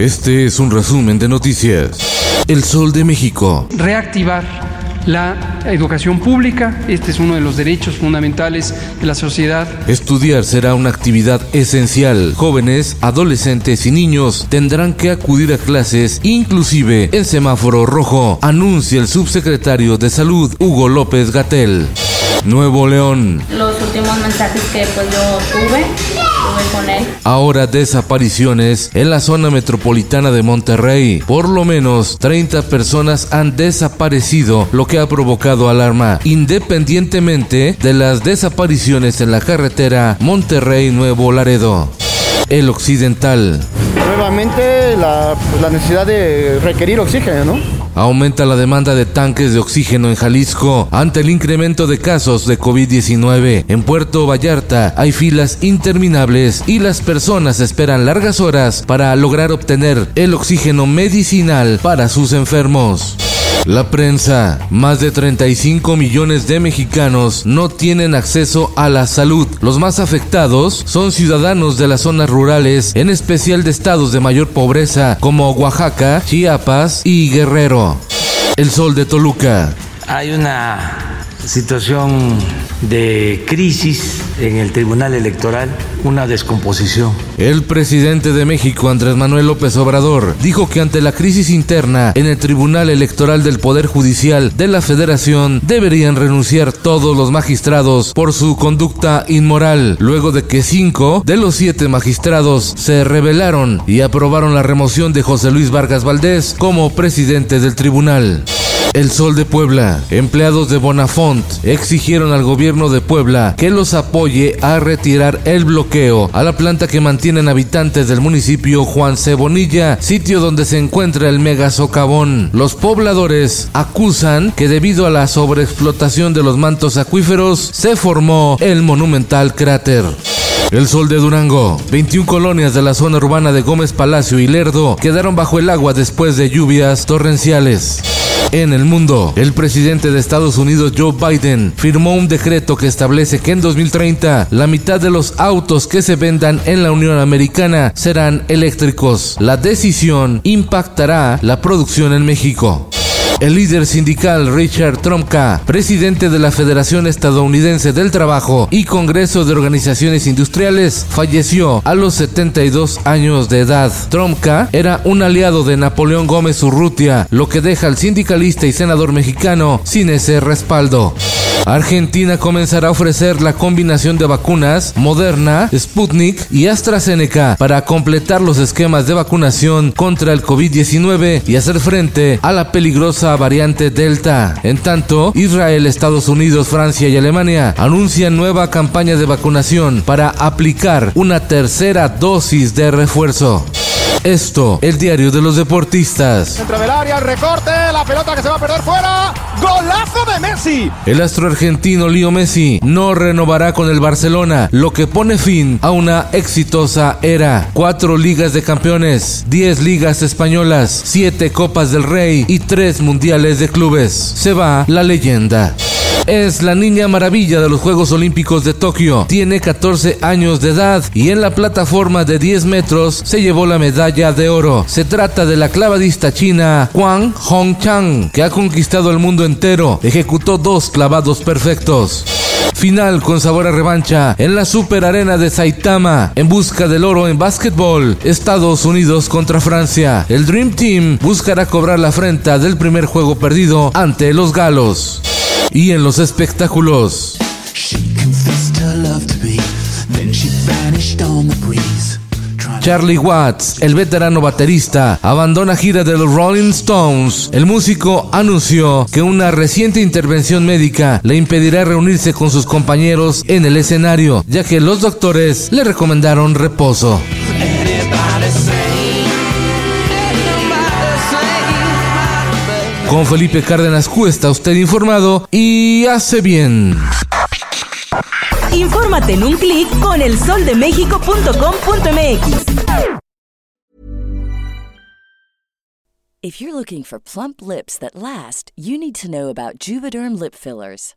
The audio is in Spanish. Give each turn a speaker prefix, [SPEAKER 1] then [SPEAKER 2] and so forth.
[SPEAKER 1] Este es un resumen de noticias. El Sol de México.
[SPEAKER 2] Reactivar la educación pública, este es uno de los derechos fundamentales de la sociedad.
[SPEAKER 1] Estudiar será una actividad esencial. Jóvenes, adolescentes y niños tendrán que acudir a clases, inclusive en semáforo rojo, anuncia el subsecretario de Salud, Hugo López Gatel. Nuevo León.
[SPEAKER 3] Los últimos mensajes que pues yo tuve, tuve con él.
[SPEAKER 1] Ahora desapariciones en la zona metropolitana de Monterrey. Por lo menos 30 personas han desaparecido, lo que ha provocado alarma, independientemente de las desapariciones en la carretera Monterrey-Nuevo Laredo. El Occidental.
[SPEAKER 4] Nuevamente la, pues, la necesidad de requerir oxígeno, ¿no?
[SPEAKER 1] Aumenta la demanda de tanques de oxígeno en Jalisco ante el incremento de casos de COVID-19. En Puerto Vallarta hay filas interminables y las personas esperan largas horas para lograr obtener el oxígeno medicinal para sus enfermos. La prensa. Más de 35 millones de mexicanos no tienen acceso a la salud. Los más afectados son ciudadanos de las zonas rurales, en especial de estados de mayor pobreza como Oaxaca, Chiapas y Guerrero. El sol de Toluca.
[SPEAKER 5] Hay una situación de crisis en el Tribunal Electoral, una descomposición.
[SPEAKER 1] El presidente de México, Andrés Manuel López Obrador, dijo que ante la crisis interna en el Tribunal Electoral del Poder Judicial de la Federación deberían renunciar todos los magistrados por su conducta inmoral, luego de que cinco de los siete magistrados se rebelaron y aprobaron la remoción de José Luis Vargas Valdés como presidente del tribunal. El Sol de Puebla. Empleados de Bonafont exigieron al gobierno de Puebla que los apoye a retirar el bloqueo a la planta que mantienen habitantes del municipio Juan Cebonilla, sitio donde se encuentra el mega socavón. Los pobladores acusan que debido a la sobreexplotación de los mantos acuíferos se formó el monumental cráter. El Sol de Durango. 21 colonias de la zona urbana de Gómez Palacio y Lerdo quedaron bajo el agua después de lluvias torrenciales. En el mundo, el presidente de Estados Unidos Joe Biden firmó un decreto que establece que en 2030 la mitad de los autos que se vendan en la Unión Americana serán eléctricos. La decisión impactará la producción en México. El líder sindical Richard Trumka, presidente de la Federación Estadounidense del Trabajo y Congreso de Organizaciones Industriales, falleció a los 72 años de edad. Trumka era un aliado de Napoleón Gómez Urrutia, lo que deja al sindicalista y senador mexicano sin ese respaldo. Argentina comenzará a ofrecer la combinación de vacunas Moderna, Sputnik y AstraZeneca para completar los esquemas de vacunación contra el COVID-19 y hacer frente a la peligrosa variante Delta. En tanto, Israel, Estados Unidos, Francia y Alemania anuncian nueva campaña de vacunación para aplicar una tercera dosis de refuerzo. Esto, el diario de los deportistas.
[SPEAKER 4] Dentro del área, recorte, la pelota que se va a perder fuera. ¡Golazo de Messi!
[SPEAKER 1] El astro argentino Leo Messi no renovará con el Barcelona, lo que pone fin a una exitosa era. Cuatro ligas de campeones, diez ligas españolas, siete copas del Rey y tres mundiales de clubes. Se va la leyenda. Es la niña maravilla de los Juegos Olímpicos de Tokio. Tiene 14 años de edad y en la plataforma de 10 metros se llevó la medalla de oro. Se trata de la clavadista china Huang Hongchang, que ha conquistado el mundo entero. Ejecutó dos clavados perfectos. Final con sabor a revancha en la Super Arena de Saitama en busca del oro en básquetbol. Estados Unidos contra Francia. El Dream Team buscará cobrar la afrenta del primer juego perdido ante los galos. Y en los espectáculos. Charlie Watts, el veterano baterista, abandona gira de los Rolling Stones. El músico anunció que una reciente intervención médica le impedirá reunirse con sus compañeros en el escenario, ya que los doctores le recomendaron reposo. Con Felipe Cárdenas Cuesta, usted informado y hace bien.
[SPEAKER 6] Infórmate en un clic con elsoldemexico.com.mx.
[SPEAKER 7] If you're looking for plump lips that last, you need to know about Juvederm lip fillers.